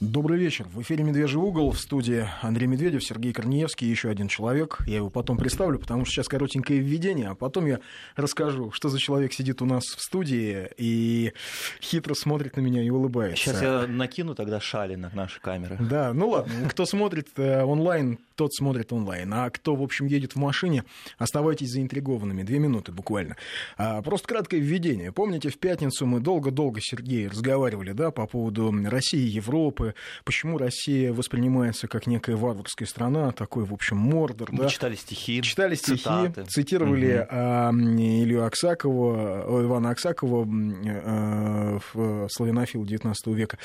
Добрый вечер. В эфире «Медвежий угол» в студии Андрей Медведев, Сергей Корнеевский и еще один человек. Я его потом представлю, потому что сейчас коротенькое введение, а потом я расскажу, что за человек сидит у нас в студии и хитро смотрит на меня и улыбается. Сейчас я накину тогда шали на наши камеры. Да, ну ладно. Кто смотрит э, онлайн, тот смотрит онлайн. А кто, в общем, едет в машине, оставайтесь заинтригованными. Две минуты буквально. А, просто краткое введение. Помните, в пятницу мы долго-долго, Сергей, разговаривали да, по поводу России, Европы, почему Россия воспринимается как некая варварская страна, такой, в общем, мордор. Мы да? читали стихи, Читали стихи, цитаты. цитировали Мгм. а, Илью Аксакова, Ивана Аксакова, м, э, в славянофил XIX века.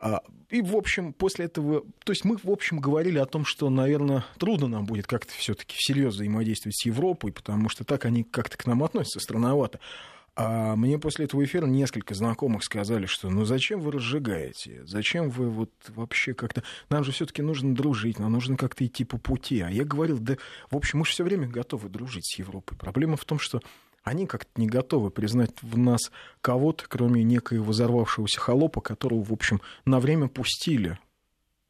А, И, в общем, после этого... То есть мы, в общем, говорили о том, что, наверное, трудно нам будет как-то все таки всерьез взаимодействовать с Европой, потому что так они как-то к нам относятся странновато. А мне после этого эфира несколько знакомых сказали, что ну зачем вы разжигаете? Зачем вы вот вообще как-то... Нам же все таки нужно дружить, нам нужно как-то идти по пути. А я говорил, да, в общем, мы же все время готовы дружить с Европой. Проблема в том, что они как-то не готовы признать в нас кого-то, кроме некоего взорвавшегося холопа, которого, в общем, на время пустили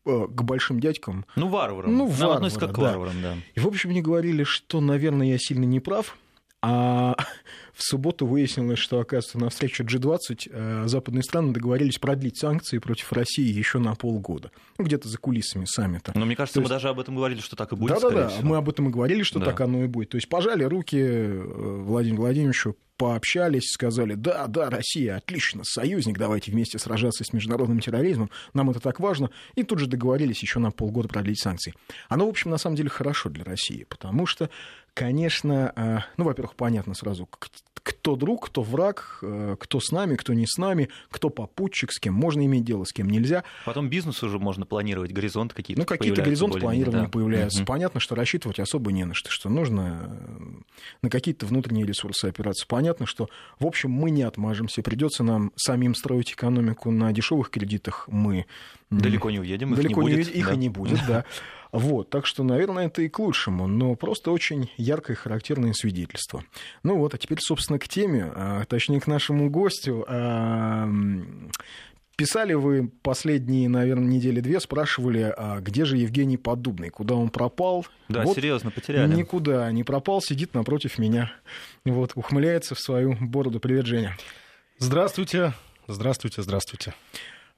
э, к большим дядькам. Ну, варварам. Ну, Нам варвары, относятся как к да. варварам, да. И, в общем, мне говорили, что, наверное, я сильно не прав. А в субботу выяснилось, что, оказывается, на встрече G20 э, западные страны договорились продлить санкции против России еще на полгода. Ну, где-то за кулисами саммита. Но мне кажется, То мы есть- даже об этом говорили, что так и будет, Да-да-да, мы об этом и говорили, что Да. так оно и будет. То есть пожали руки э, Владимиру Владимировичу, пообщались, сказали, да, да, Россия, отлично, союзник, давайте вместе сражаться с международным терроризмом, нам это так важно, и тут же договорились еще на полгода продлить санкции. Оно, в общем, на самом деле хорошо для России, потому что, конечно, э, ну, во-первых, понятно сразу, кто друг, кто враг, э, кто с нами, кто не с нами, кто попутчик, с кем можно иметь дело, с кем нельзя. Потом бизнес уже можно планировать, горизонты какие-то Ну, какие-то горизонты планирования да. появляются. Мгм. Понятно, что рассчитывать особо не на что, что нужно э, на какие-то внутренние ресурсы опираться. Понятно, что, в общем, мы не отмажемся. Придется нам самим строить экономику на дешевых кредитах. Мы Далеко не уедем, их далеко не будет. их да. и не будет, да. Вот, так что, наверное, это и к лучшему, но просто очень яркое и характерное свидетельство. Ну вот, а теперь, собственно, к теме, а, точнее, к нашему гостю. А, Писали вы последние, наверное, недели две, спрашивали, а где же Евгений Поддубный, куда он пропал. Да, Вот серьезно, потеряли. Никуда не пропал, сидит напротив меня. Вот, ухмыляется в свою бороду. Привет, Женя. Здравствуйте, здравствуйте, здравствуйте.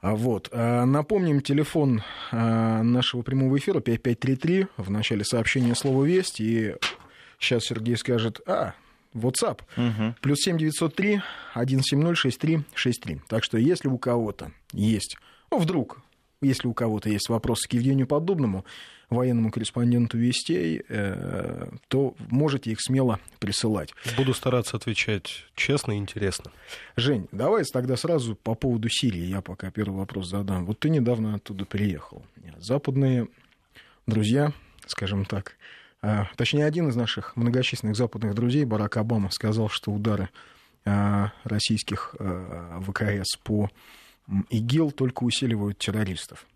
А Вот. а, Напомним, телефон а, нашего прямого эфира 5533. В начале сообщения слово «Весть». И сейчас Сергей скажет, а, WhatsApp. Мгм. Плюс 7903 170 6363. Так что если у кого-то есть, ну, вдруг, если у кого-то есть вопросы к Евгению Поддубному, военному корреспонденту Вестей, э, то можете их смело присылать. Буду стараться отвечать честно и интересно. Жень, давай тогда сразу по поводу Сирии. Я пока первый вопрос задам. Вот ты недавно оттуда приехал. Западные друзья, скажем так, а, точнее, один из наших многочисленных западных друзей, Барак Обама, сказал, что удары а, российских ВКС по ИГИЛ только усиливают террористов.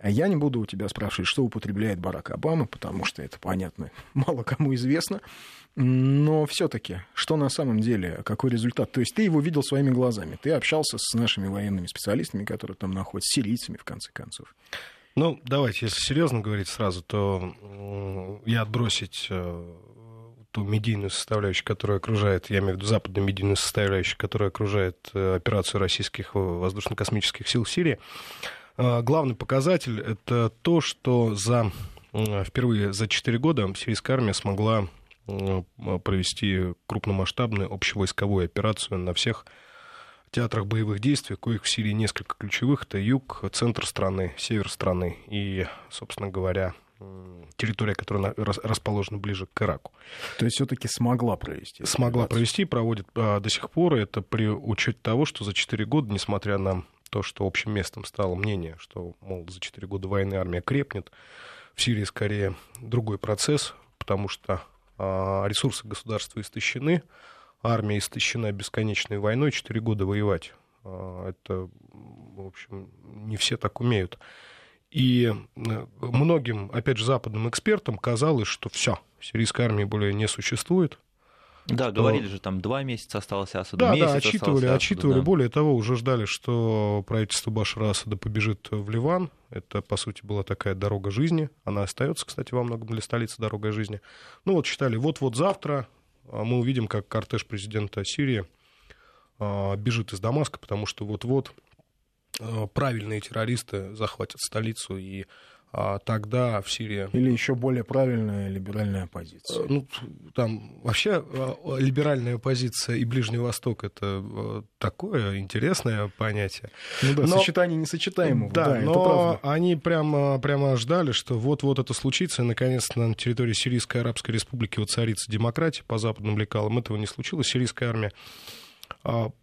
А Я не буду у тебя спрашивать, что употребляет Барак Обама, потому что это, понятно, мало кому известно. Но все-таки, что на самом деле, какой результат? То есть ты его видел своими глазами, ты общался с нашими военными специалистами, которые там находятся, сирийцами, в конце концов. Ну, давайте, если серьезно говорить сразу, то я отбросить э, ту медийную составляющую, которая окружает, я имею в виду западную медийную составляющую, которая окружает э, операцию российских воздушно-космических сил в Сирии. Э, Главный показатель — это то, что за, впервые за 4 года сирийская армия смогла провести крупномасштабную общевойсковую операцию на всех театрах боевых действий, коих в Сирии несколько ключевых. Это юг, центр страны, север страны и, собственно говоря, территория, которая на- рас- расположена ближе к Ираку. То есть все-таки смогла провести. Смогла операцию. провести, проводит а, до сих пор. Это при учете того, что за 4 года, несмотря на то, что общим местом стало мнение, что, мол, за 4 года войны армия крепнет, в Сирии скорее другой процесс, потому что а, ресурсы государства истощены, армия истощена бесконечной войной, 4 года воевать. а, Это, в общем, не все так умеют. И э, многим, опять же, западным экспертам казалось, что все, сирийской армии более не существует, Да, говорили же, там два месяца осталось Асаду, да, да, отчитывали, остался отчитывали. Асаду, да. Более того, уже ждали, что правительство Башара Асада побежит в Ливан. Это, по сути, была такая дорога жизни. Она остается, кстати, во многом для столицы дорогой жизни. Ну вот считали, вот-вот завтра а, мы увидим, как кортеж президента Сирии а, бежит из Дамаска, потому что вот-вот правильные террористы захватят столицу и а тогда в Сирии... Или еще более правильная либеральная позиция. Ну, там вообще а, либеральная позиция и Ближний Восток это такое интересное понятие. Ну да, но... сочетание несочетаемого. Да, да но это правда. они прямо, прямо ждали, что вот-вот это случится, и наконец-то на территории Сирийской Арабской Республики воцарится демократия по западным лекалам. Этого не случилось. Сирийская армия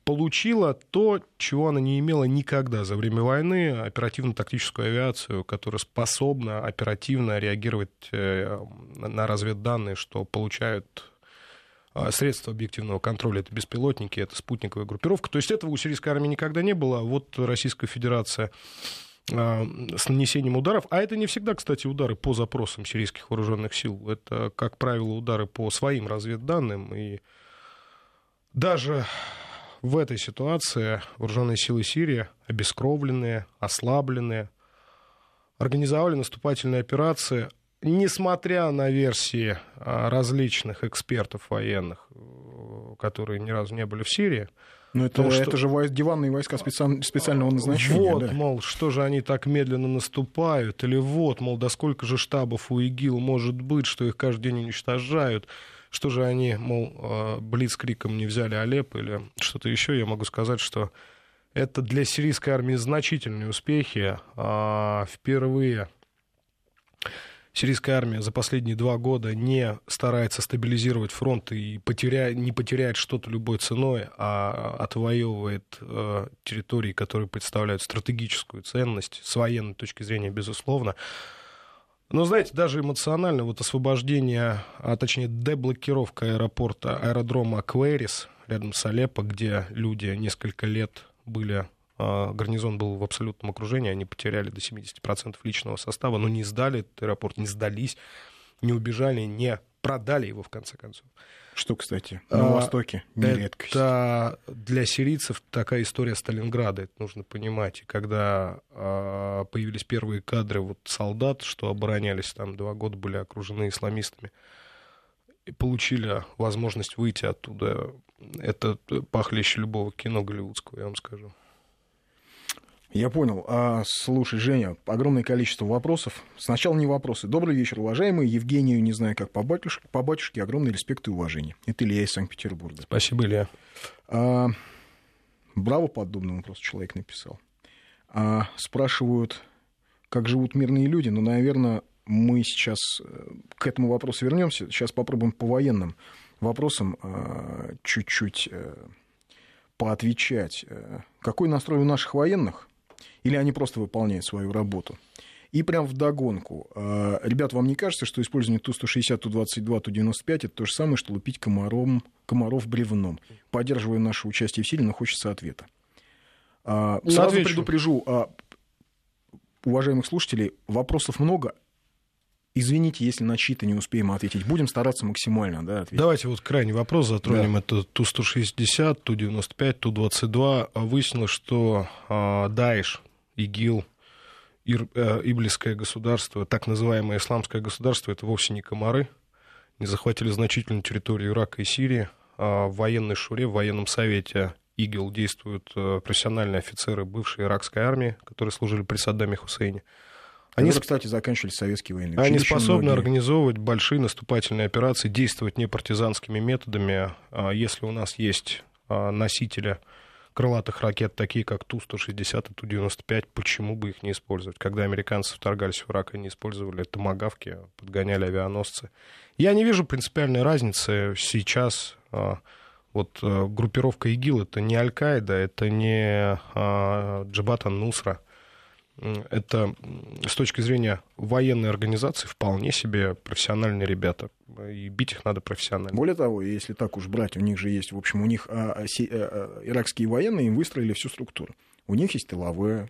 получила то, чего она не имела никогда за время войны, оперативно-тактическую авиацию, которая способна оперативно реагировать э, на разведданные, что получают а, средства объективного контроля. Это беспилотники, это спутниковая группировка. То есть этого у сирийской армии никогда не было. Вот Российская Федерация а, с нанесением ударов, а это не всегда, кстати, удары по запросам сирийских вооруженных сил, это, как правило, удары по своим разведданным, и даже в этой ситуации вооруженные силы Сирии, обескровленные, ослабленные, организовали наступательные операции, несмотря на версии а, различных экспертов военных, э, которые ни разу не были в Сирии. Но это, что... это же диванные войска специаль... специального назначения. Вот, да? мол, что же они так медленно наступают? Или вот, мол, да сколько же штабов у ИГИЛ может быть, что их каждый день уничтожают? Что же они, мол, э, блицкриком не взяли Алеп или что-то еще, я могу сказать, что это для сирийской армии значительные успехи. А, впервые сирийская армия за последние два года не старается стабилизировать фронт и потеря... не потеряет что-то любой ценой, а отвоевывает э, территории, которые представляют стратегическую ценность с военной точки зрения, безусловно. Но, знаете, даже эмоционально вот освобождение, а точнее деблокировка аэропорта, аэродрома Аквэрис рядом с Алеппо, где люди несколько лет были а, гарнизон был в абсолютном окружении, они потеряли до 70% личного состава, но не сдали этот аэропорт, не сдались, не убежали, не продали его в конце концов. Что, кстати, на а, Востоке не это редкость. для сирийцев такая история Сталинграда, это нужно понимать. И когда а, появились первые кадры вот солдат, что оборонялись там два года, были окружены исламистами, и получили возможность выйти оттуда, это похлеще любого кино голливудского, я вам скажу. Я понял. А, слушай, Женя, огромное количество вопросов. Сначала не вопросы. Добрый вечер, уважаемый. Евгению, не знаю, как по батюшке, по батюшке огромный респект и уважение. Это Илья из Санкт-Петербурга. Спасибо, Илья. А, браво, подобный вопрос человек написал. А, спрашивают, как живут мирные люди. Ну, наверное, мы сейчас э, к этому вопросу вернемся. Сейчас попробуем по военным вопросам а, чуть-чуть э, поотвечать. Э, какой настрой у наших военных? Или они просто выполняют свою работу? И прям в догонку. А, ребят, вам не кажется, что использование Ту-160, Ту-22, Ту-95 это то же самое, что лупить комаром, комаров бревном? Поддерживая наше участие в силе, но хочется ответа. А, сразу Отвечу. предупрежу, а, уважаемых слушателей, вопросов много, Извините, если на чьи-то не успеем ответить. Будем стараться максимально да, ответить. Давайте вот крайний вопрос затронем. Да. Это Ту-160, Ту-95, Ту-22. Выяснилось, что э, Даиш, ИГИЛ, Ир, э, Иблисское государство, так называемое исламское государство, это вовсе не комары. Не захватили значительную территорию Ирака и Сирии. А в военной шуре, в военном совете ИГИЛ действуют э, профессиональные офицеры бывшей иракской армии, которые служили при Саддаме Хусейне. Они, Которые, кстати, заканчивали советские войны. Они способны многие. организовывать большие наступательные операции, действовать не партизанскими методами. А если у нас есть а, носители крылатых ракет, такие как Ту-160 и Ту-95, почему бы их не использовать? Когда американцы вторгались в Ирак, они использовали томагавки, подгоняли авианосцы. Я не вижу принципиальной разницы сейчас. А, вот группировка ИГИЛ — это не Аль-Каида, это не Джабат нусра это с точки зрения военной организации вполне себе профессиональные ребята. И бить их надо профессионально. Более того, если так уж брать, у них же есть, в общем, у них а, а, а, иракские военные им выстроили всю структуру. У них есть тыловые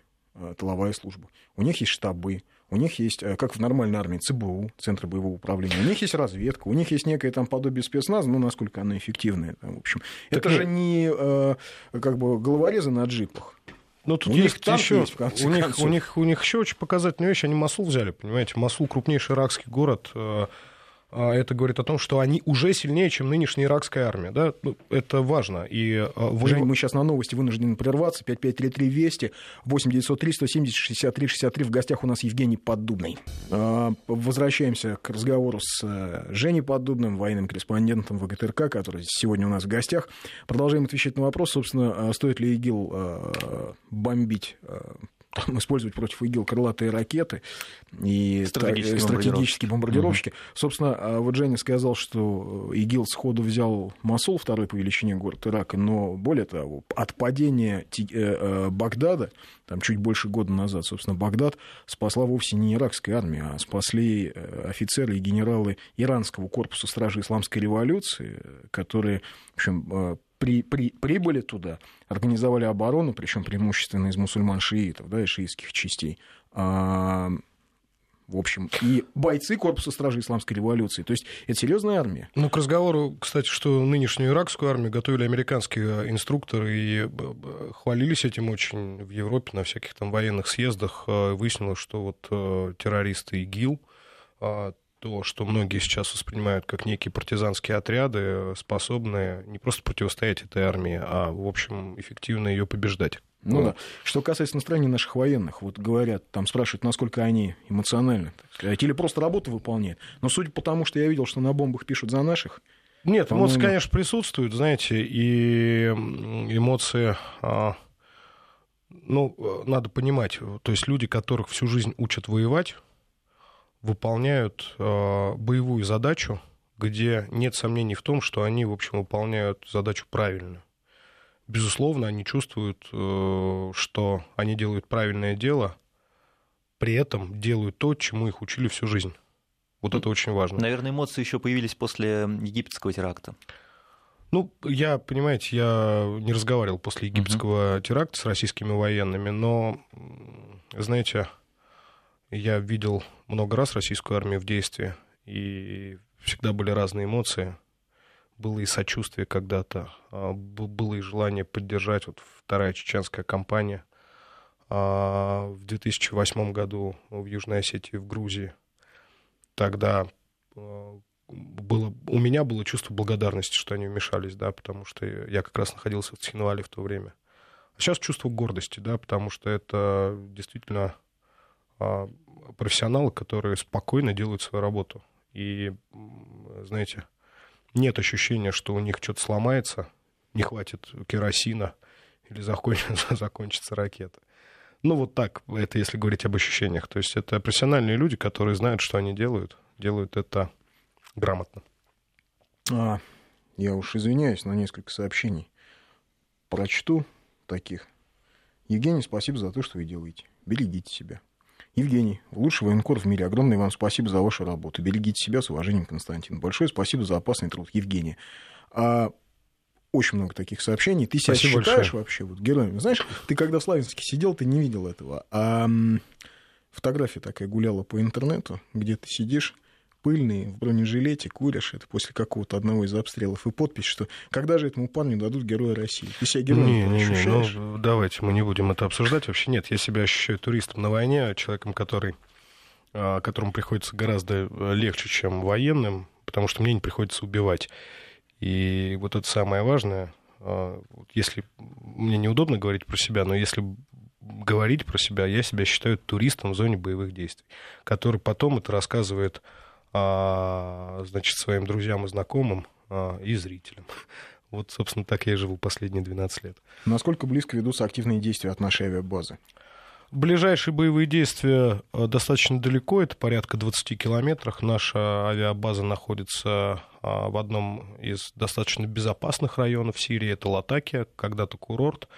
тыловая служба. У них есть штабы, у них есть, как в нормальной армии, ЦБУ, Центры боевого управления, у них есть разведка, у них есть некое там подобие спецназа, ну, насколько она эффективная. В общем, так это нет. же не как бы головорезы на джипах. Ну, тут у есть них еще, есть, у, них, у, них, у них еще очень показательная вещь, они Масул взяли, понимаете, Масул крупнейший иракский город, а, это говорит о том, что они уже сильнее, чем нынешняя иракская армия. Да? Ну, это важно. И, а, вы... Жень, мы сейчас на новости вынуждены прерваться. 5533 Вести, 8903 170 63 63. В гостях у нас Евгений Поддубный. А, возвращаемся к разговору с э, Женей Поддубным, военным корреспондентом ВГТРК, который сегодня у нас в гостях. Продолжаем отвечать на вопрос, собственно, стоит ли ИГИЛ бомбить там, использовать против ИГИЛ крылатые ракеты и стратегические, стратегические бомбардировщики. Угу. Собственно, а вот Женя сказал, что ИГИЛ сходу взял Масул, второй по величине город Ирака, но более того, от падения э, э, Багдада, там чуть больше года назад, собственно, Багдад спасла вовсе не иракская армия, а спасли э, офицеры и генералы иранского корпуса стражи исламской революции, которые, в общем, при, при, прибыли туда, организовали оборону, причем преимущественно из мусульман-шиитов, да, и шиитских частей. А, в общем, и бойцы корпуса стражи исламской революции. То есть это серьезная армия. Ну, к разговору, кстати, что нынешнюю иракскую армию готовили американские инструкторы и хвалились этим очень в Европе на всяких там военных съездах. А, выяснилось, что вот э, террористы ИГИЛ а, то, что многие сейчас воспринимают как некие партизанские отряды, способные не просто противостоять этой армии, а, в общем, эффективно ее побеждать. Ну да. Что касается настроения наших военных, вот говорят, там спрашивают, насколько они эмоциональны, или просто работу выполняют. Но судя по тому, что я видел, что на бомбах пишут за наших, нет, эмоции, конечно, присутствуют, знаете, и эмоции, а, ну, надо понимать, то есть люди, которых всю жизнь учат воевать, выполняют э, боевую задачу, где нет сомнений в том, что они, в общем, выполняют задачу правильно. Безусловно, они чувствуют, э, что они делают правильное дело, при этом делают то, чему их учили всю жизнь. Вот это очень важно. Наверное, эмоции еще появились после египетского теракта. Ну, я, понимаете, я не разговаривал после египетского uh-huh. теракта с российскими военными, но, знаете, я видел много раз российскую армию в действии, и всегда были разные эмоции. Было и сочувствие когда-то, а, было и желание поддержать. Вот вторая чеченская кампания а, в 2008 году в Южной Осетии, в Грузии. Тогда а, было, у меня было чувство благодарности, что они вмешались, да, потому что я как раз находился в Цхинвале в то время. А сейчас чувство гордости, да, потому что это действительно профессионалы, которые спокойно делают свою работу. И, знаете, нет ощущения, что у них что-то сломается, не хватит керосина или закончится, закончится ракета. Ну, вот так, это если говорить об ощущениях. То есть это профессиональные люди, которые знают, что они делают, делают это грамотно. А, я уж извиняюсь на несколько сообщений. Прочту таких. Евгений, спасибо за то, что вы делаете. Берегите себя. Евгений, лучший военкор в мире. Огромное вам спасибо за вашу работу. Берегите себя с уважением, Константин. Большое спасибо за опасный труд, Евгений. А, очень много таких сообщений. Ты себя спасибо считаешь большое. вообще вот героем? Знаешь, ты когда в Славянске сидел, ты не видел этого. А фотография такая гуляла по интернету, где ты сидишь пыльный, в бронежилете, куришь, это после какого-то одного из обстрелов, и подпись, что когда же этому парню дадут Героя России? Ты себя героем не, не, ощущаешь? Не, ну, давайте мы не будем это обсуждать. Вообще нет, я себя ощущаю туристом на войне, человеком, который, а, которому приходится гораздо э, легче, чем военным, потому что мне не приходится убивать. И вот это самое важное, а, если мне неудобно говорить про себя, но если говорить про себя, я себя считаю туристом в зоне боевых действий, который потом это рассказывает а, значит, своим друзьям и знакомым а, и зрителям. Вот, собственно, так я и живу последние 12 лет. Насколько близко ведутся активные действия от нашей авиабазы? Ближайшие боевые действия а, достаточно далеко, это порядка 20 километрах. Наша авиабаза находится в одном из достаточно безопасных районов Сирии, это Латакия, когда-то курорт.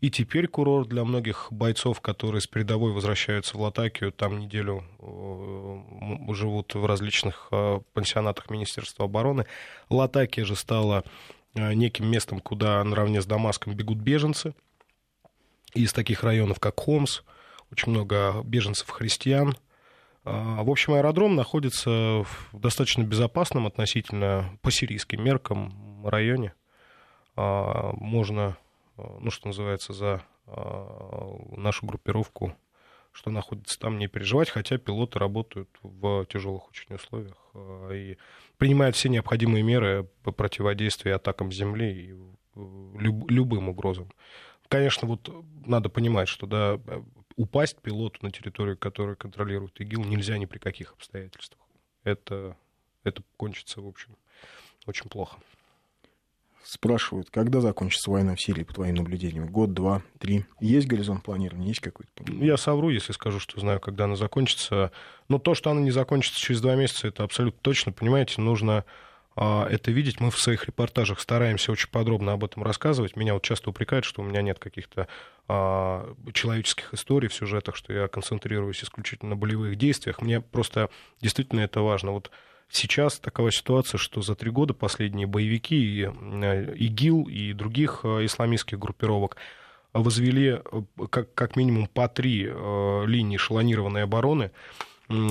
И теперь курорт для многих бойцов, которые с передовой возвращаются в Латакию, там неделю э, живут в различных э, пансионатах Министерства обороны. Латакия же стала э, неким местом, куда наравне с Дамаском бегут беженцы из таких районов, как Хомс, очень много беженцев-христиан. А, в общем, аэродром находится в достаточно безопасном относительно по сирийским меркам районе. А, можно, ну, что называется, за нашу группировку, что находится там, не переживать, хотя пилоты работают в тяжелых очень условиях и принимают все необходимые меры по противодействию атакам Земли и любым угрозам. Конечно, вот надо понимать, что да, упасть пилоту на территорию, которую контролирует ИГИЛ, нельзя ни при каких обстоятельствах. Это, это кончится, в общем, очень плохо. Спрашивают, когда закончится война в Сирии, по твоим наблюдениям? Год, два, три? Есть горизонт планирования? Есть какой-то? Я совру, если скажу, что знаю, когда она закончится. Но то, что она не закончится через два месяца, это абсолютно точно. Понимаете, нужно а, это видеть. Мы в своих репортажах стараемся очень подробно об этом рассказывать. Меня вот часто упрекают, что у меня нет каких-то а, человеческих историй в сюжетах, что я концентрируюсь исключительно на болевых действиях. Мне просто действительно это важно. Вот сейчас такова ситуация, что за три года последние боевики и э, ИГИЛ и других э, исламистских группировок возвели э, как, как минимум по три линии шалонированной обороны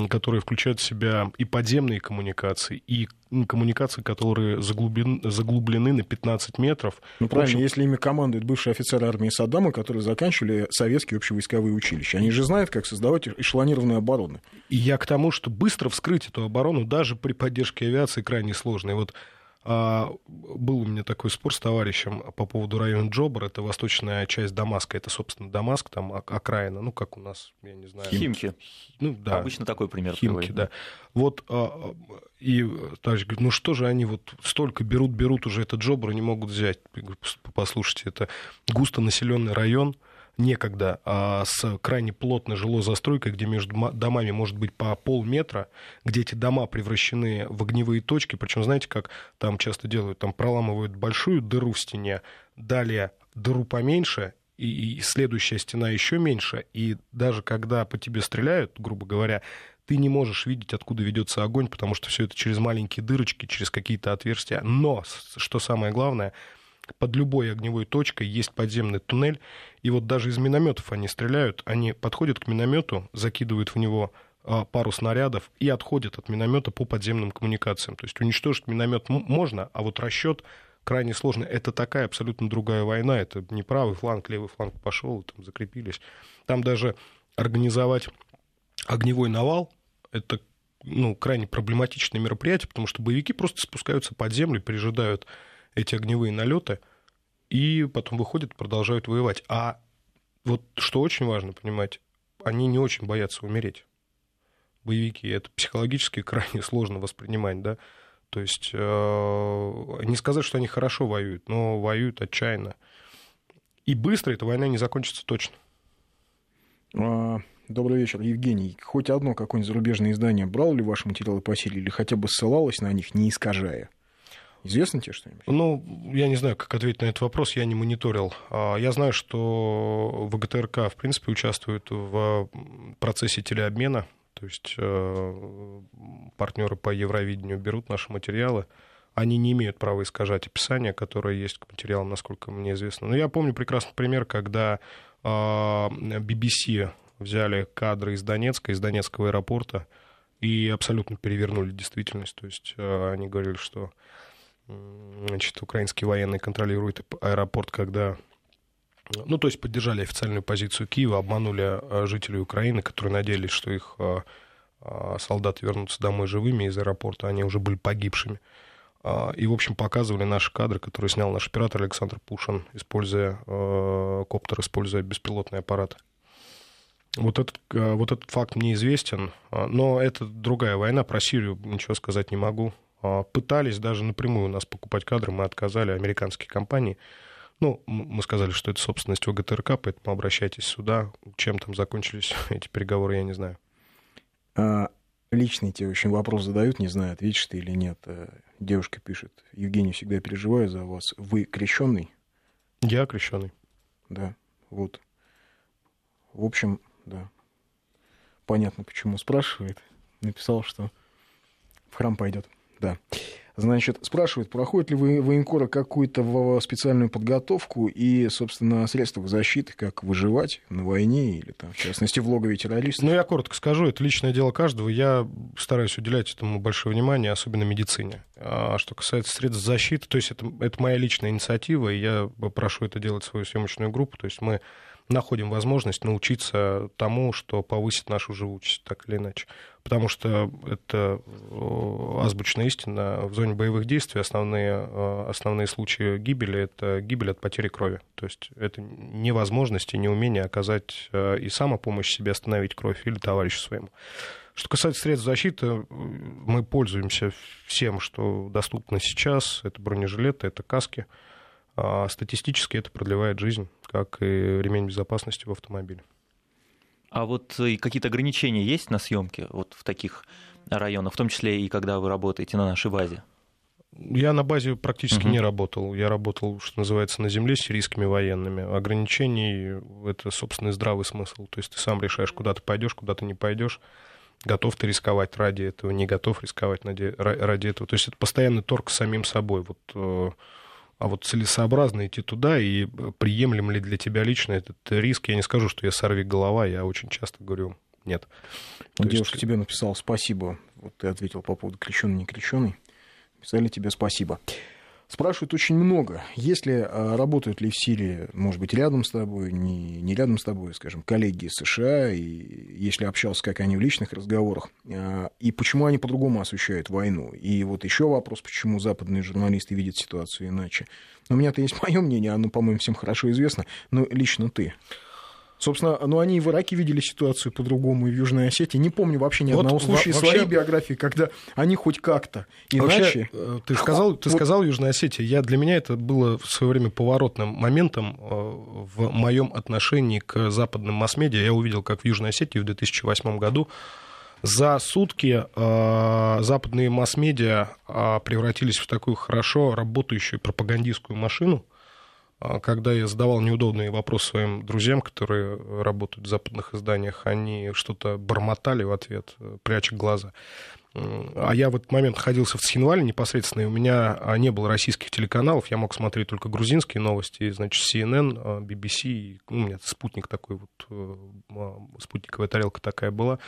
которые включают в себя и подземные коммуникации, и коммуникации, которые заглублены, заглублены на 15 метров. Ну, правильно, общем... если ими командуют бывшие офицеры армии Саддама, которые заканчивали советские общевойсковые училища. Они же знают, как создавать эшелонированную оборону. И я к тому, что быстро вскрыть эту оборону даже при поддержке авиации крайне сложно. И вот а, был у меня такой спор с товарищем по поводу района Джобар. Это восточная часть Дамаска. Это, собственно, Дамаск, там окраина. Ну, как у нас, я не знаю. Химки. Ну, да. Обычно такой пример. Химки, приводит. да. Вот, а, и товарищ говорит, ну что же они вот столько берут, берут уже этот Джобар и не могут взять. Послушайте, это густонаселенный район, некогда а с крайне плотной жилой застройкой, где между домами может быть по полметра, где эти дома превращены в огневые точки. Причем, знаете, как там часто делают? Там проламывают большую дыру в стене, далее дыру поменьше, и, и следующая стена еще меньше. И даже когда по тебе стреляют, грубо говоря, ты не можешь видеть, откуда ведется огонь, потому что все это через маленькие дырочки, через какие-то отверстия. Но, что самое главное, под любой огневой точкой есть подземный туннель, и вот даже из минометов они стреляют, они подходят к миномету, закидывают в него а, пару снарядов и отходят от миномета по подземным коммуникациям. То есть уничтожить миномет можно, а вот расчет крайне сложный. Это такая абсолютно другая война. Это не правый фланг, левый фланг пошел, там закрепились. Там даже организовать огневой навал, это ну, крайне проблематичное мероприятие, потому что боевики просто спускаются под землю, пережидают эти огневые налеты, и потом выходят, продолжают воевать. А вот что очень важно понимать, они не очень боятся умереть. Боевики, это психологически крайне сложно воспринимать, да. То есть э, не сказать, что они хорошо воюют, но воюют отчаянно. И быстро эта война не закончится точно. А, добрый вечер, Евгений. Хоть одно какое-нибудь зарубежное издание брал ли ваши материалы по силе или хотя бы ссылалось на них, не искажая? Известно тебе что-нибудь? Ну, я не знаю, как ответить на этот вопрос, я не мониторил. А, я знаю, что ВГТРК, в принципе, участвует в процессе телеобмена, то есть э, партнеры по Евровидению берут наши материалы, они не имеют права искажать описание, которое есть к материалам, насколько мне известно. Но я помню прекрасный пример, когда BBC а, взяли кадры из Донецка, из Донецкого аэропорта, и абсолютно перевернули действительность. То есть э, они говорили, что значит, украинские военные контролируют аэропорт, когда ну, то есть поддержали официальную позицию Киева, обманули а, жителей Украины, которые надеялись, что их а, а, солдаты вернутся домой живыми из аэропорта, они уже были погибшими. И, в общем, показывали наши кадры, которые снял наш оператор Александр Пушин, используя коптер, используя беспилотный аппарат. Вот этот, вот этот факт мне известен, но это другая война, про Сирию ничего сказать не могу. А, пытались даже напрямую у нас покупать кадры, мы отказали американские компании. Ну, мы сказали, что это собственность ОГТРК, поэтому обращайтесь сюда. Чем там закончились эти переговоры, я не знаю. А, личный тебе очень вопрос задают, не знаю, ответишь ты или нет. Э, девушка пишет, Евгений, всегда переживаю за вас. Вы крещенный? Я крещенный. Да, вот. В общем, да. Понятно, почему спрашивает. Написал, что в храм пойдет. Да. Значит, спрашивают, проходит ли военкоры какую-то специальную подготовку и, собственно, средства защиты, как выживать на войне или, там, в частности, в логове террористов? Ну, я коротко скажу, это личное дело каждого. Я стараюсь уделять этому большое внимание, особенно медицине. А что касается средств защиты, то есть это, это моя личная инициатива, и я прошу это делать свою съемочную группу. То есть мы находим возможность научиться тому, что повысит нашу живучесть, так или иначе. Потому что это э, азбучная истина. В зоне боевых действий основные, э, основные случаи гибели – это гибель от потери крови. То есть это невозможность и неумение оказать э, и самопомощь себе остановить кровь или товарищу своему. Что касается средств защиты, мы пользуемся всем, что доступно сейчас. Это бронежилеты, это каски. А статистически это продлевает жизнь, как и ремень безопасности в автомобиле. А вот э, какие-то ограничения есть на съемке вот в таких районах, в том числе и когда вы работаете на нашей базе? Я на базе практически uh-huh. не работал. Я работал, что называется, на земле с сирийскими военными. Ограничений — это, собственный здравый смысл. То есть ты сам решаешь, куда ты пойдешь, куда ты не пойдешь. Готов ты рисковать ради этого, не готов рисковать ради, ради этого. То есть это постоянный торг с самим собой. Вот э, а вот целесообразно идти туда, и приемлем ли для тебя лично этот риск, я не скажу, что я сорви голова, я очень часто говорю нет. То Девушка есть... тебе написала спасибо, вот ты ответил по поводу крещеный, не крещеный, писали тебе спасибо. Спрашивают очень много. Если а, работают ли в Сирии, может быть, рядом с тобой, не, не рядом с тобой, скажем, коллеги из США, и если общался, как они в личных разговорах, а, и почему они по-другому освещают войну. И вот еще вопрос, почему западные журналисты видят ситуацию иначе. Но у меня-то есть мое мнение, оно, по-моему, всем хорошо известно, но лично ты. Собственно, ну они и в Ираке видели ситуацию по-другому, и в Южной Осетии. Не помню вообще ни одного вот случая вообще... своей биографии, когда они хоть как-то иначе... Вообще, э, ты сказал, ты сказал Южная Осетия. Я, для меня это было в свое время поворотным моментом э, в моем отношении к западным масс-медиа. Я увидел, как в Южной Осетии в 2008 году за сутки э, западные масс-медиа э, превратились в такую хорошо работающую пропагандистскую машину, а когда я задавал неудобные вопросы своим друзьям, которые работают в западных изданиях, они что-то бормотали в ответ, пряча глаза. А я в этот момент находился в Цхинвале непосредственно, и у меня а, не было российских телеканалов, я мог смотреть только грузинские новости, значит, CNN, BBC, ну, у меня спутник такой вот, э, спутниковая тарелка такая была.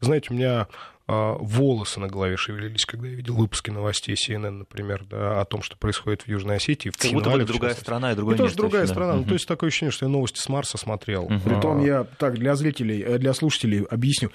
Знаете, у меня а, волосы на голове шевелились, когда я видел выпуски новостей CNN, например, да, о том, что происходит в Южной Осетии. В как будто бы другая страна и другое и место. тоже другая страна. Ну, то есть такое ощущение, что я новости с Марса смотрел. Угу. Притом я так для зрителей, э, для слушателей объясню.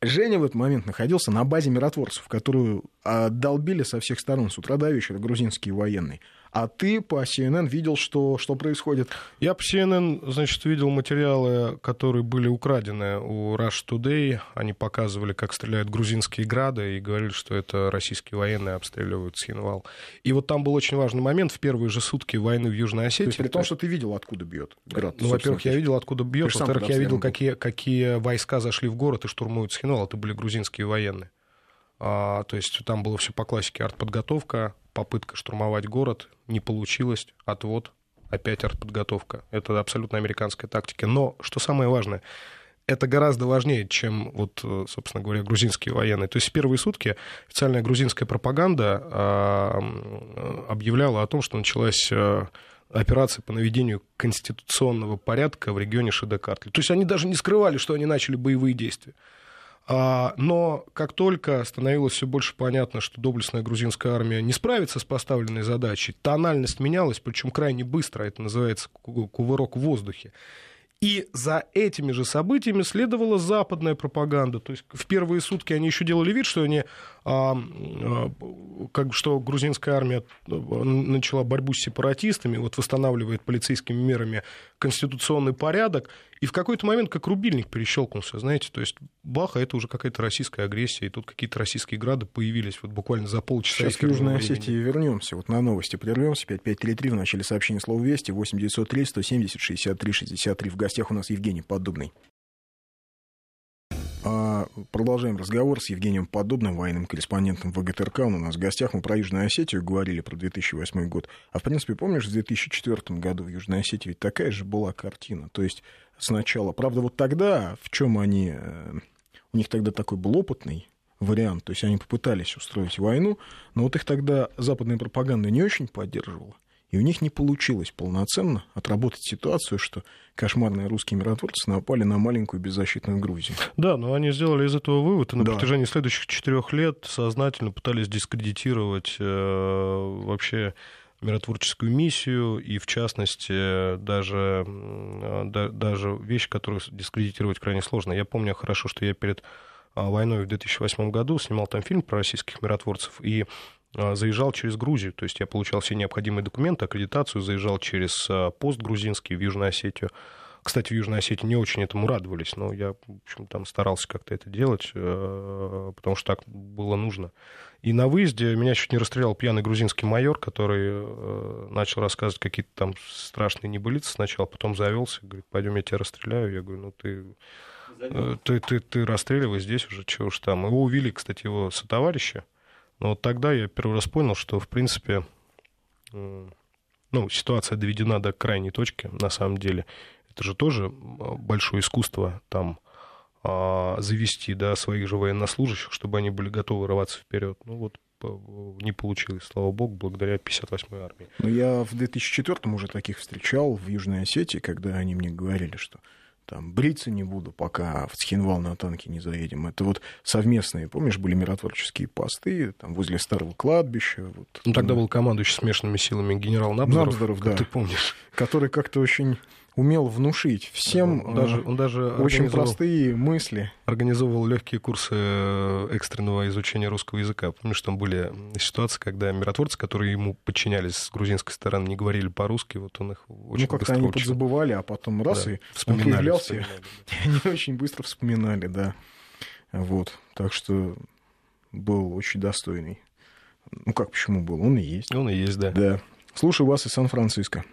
Женя в этот момент находился на базе миротворцев, которую а, долбили со всех сторон с утра до вечера грузинские военные. А ты по CNN видел, что, что происходит? Я по CNN, значит, видел материалы, которые были украдены у Rush Today. Они показывали, как стреляют грузинские грады, и говорили, что это российские военные обстреливают Схинвал. И вот там был очень важный момент в первые же сутки войны в Южной Осетии. То есть при том, что ты видел, откуда бьет град? Ну, во-первых, я видел, откуда бьет. Во-вторых, я видел, какие, какие войска зашли в город и штурмуют Схинвал. Это были грузинские военные. А, то есть там было все по классике артподготовка, попытка штурмовать город, не получилось, отвод, опять артподготовка. Это абсолютно американская тактика. Но, что самое важное, это гораздо важнее, чем, вот, собственно говоря, грузинские военные. То есть в первые сутки официальная грузинская пропаганда а, объявляла о том, что началась а, операция по наведению конституционного порядка в регионе Шедекартли. То есть они даже не скрывали, что они начали боевые действия. А, но как только становилось все больше понятно, что доблестная грузинская армия не справится с поставленной задачей, тональность менялась, причем крайне быстро, это называется кувырок в воздухе. И за этими же событиями следовала западная пропаганда. То есть в первые сутки они еще делали вид, что они а, а, как, что грузинская армия а, начала борьбу с сепаратистами, вот восстанавливает полицейскими мерами конституционный порядок, и в какой-то момент как рубильник перещелкнулся, знаете, то есть баха, это уже какая-то российская агрессия, и тут какие-то российские грады появились вот буквально за полчаса. Сейчас к Южной Осетии вернемся, вот на новости прервемся, 5533 в начале сообщения слова «Вести», 8903 170 63 63, в гостях у нас Евгений Поддубный. А, продолжаем разговор с Евгением Подобным, военным корреспондентом ВГТРК. Он у нас в гостях. Мы про Южную Осетию говорили, про 2008 год. А в принципе, помнишь, в 2004 году в Южной Осетии ведь такая же была картина. То есть сначала... Правда, вот тогда, в чем они... Э, у них тогда такой был опытный вариант. То есть они попытались устроить войну, но вот их тогда западная пропаганда не очень поддерживала. И у них не получилось полноценно отработать ситуацию, что кошмарные русские миротворцы напали на маленькую беззащитную Грузию. Да, но они сделали из этого вывод, и на да. протяжении следующих четырех лет сознательно пытались дискредитировать э, вообще миротворческую миссию, и в частности даже, да, даже вещь, которую дискредитировать крайне сложно. Я помню хорошо, что я перед а, войной в 2008 году снимал там фильм про российских миротворцев, и заезжал через Грузию, то есть я получал все необходимые документы, аккредитацию, заезжал через а, пост грузинский в Южную Осетию. Кстати, в Южной Осетии не очень этому радовались, но я, в общем, там старался как-то это делать, э, потому что так было нужно. И на выезде меня чуть не расстрелял пьяный грузинский майор, который э, начал рассказывать какие-то там страшные небылицы сначала, потом завелся, говорит, пойдем, я тебя расстреляю. Я говорю, ну ты, э, ты, ты, ты расстреливай здесь уже, чего уж там. Его увели, кстати, его сотоварища. Но вот тогда я первый раз понял, что, в принципе, ну, ситуация доведена до крайней точки, на самом деле. Это же тоже большое искусство, там, а, завести да, своих же военнослужащих, чтобы они были готовы рваться вперед. Ну вот не получилось, слава богу, благодаря 58-й армии. Ну, я в 2004-м уже таких встречал в Южной Осетии, когда они мне говорили, что там бриться не буду, пока в Цхинвал на танке не заедем. Это вот совместные, помнишь, были миротворческие посты там возле старого кладбища. Вот, ну, тогда был командующий смешанными силами генерал Набзоров, Набзоров да. ты помнишь. Который как-то очень умел внушить всем он даже, он даже очень простые мысли. Организовывал легкие курсы э, экстренного изучения русского языка. Помнишь, там были ситуации, когда миротворцы, которые ему подчинялись с грузинской стороны, не говорили по-русски, вот он их очень Ну, как-то они учил. подзабывали, а потом раз, да, и он появлялся, и они очень быстро вспоминали, да. Вот, так что был очень достойный. Ну как, почему был? Он и есть. Он и есть, да. Да. Слушаю вас из Сан-Франциско.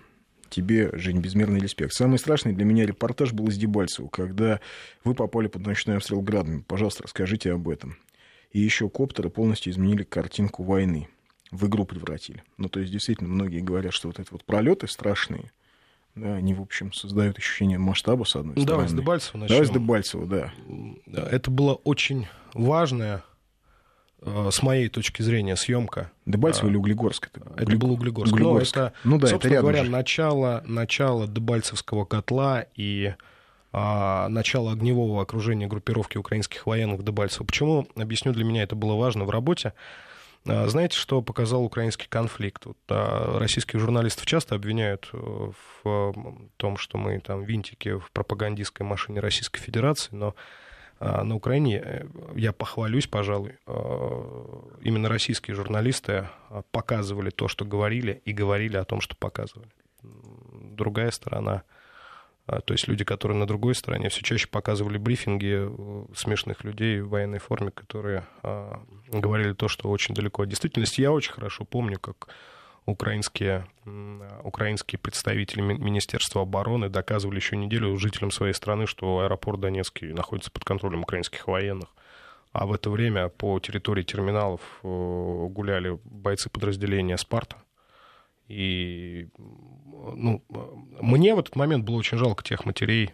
Тебе, Жень, безмерный респект. Самый страшный для меня репортаж был из Дебальцева, когда вы попали под ночной обстрел градами. Пожалуйста, расскажите об этом. И еще коптеры полностью изменили картинку войны. В игру превратили. Ну, то есть, действительно, многие говорят, что вот эти вот пролеты страшные, да, они, в общем, создают ощущение масштаба, с одной стороны. Давай с Дебальцева начнем. Давай с Дебальцева, да. Это было очень важное с моей точки зрения, съемка. Дебальцево или Углегорск? Это, это был Углегорск. Углегорск. Но это, ну, да, собственно это говоря, же. начало, начало Дебальцевского котла и а, начало огневого окружения группировки украинских военных в Дебальцево. Почему, объясню, для меня это было важно в работе. А, знаете, что показал украинский конфликт? Вот, а, российских журналистов часто обвиняют э, в том, что мы там винтики в пропагандистской машине Российской Федерации, но а, на Украине, э, я похвалюсь, пожалуй, а, именно российские журналисты показывали то, что говорили, и говорили о том, что показывали. Другая сторона, то есть люди, которые на другой стороне, все чаще показывали брифинги э, смешных людей в военной форме, которые говорили то, что очень далеко от действительности. Я очень хорошо помню, как украинские, украинские представители Министерства обороны доказывали еще неделю жителям своей страны, что аэропорт Донецкий находится под контролем украинских военных. А в это время по территории терминалов э, гуляли бойцы подразделения «Спарта». И ну, мне в этот момент было очень жалко тех матерей,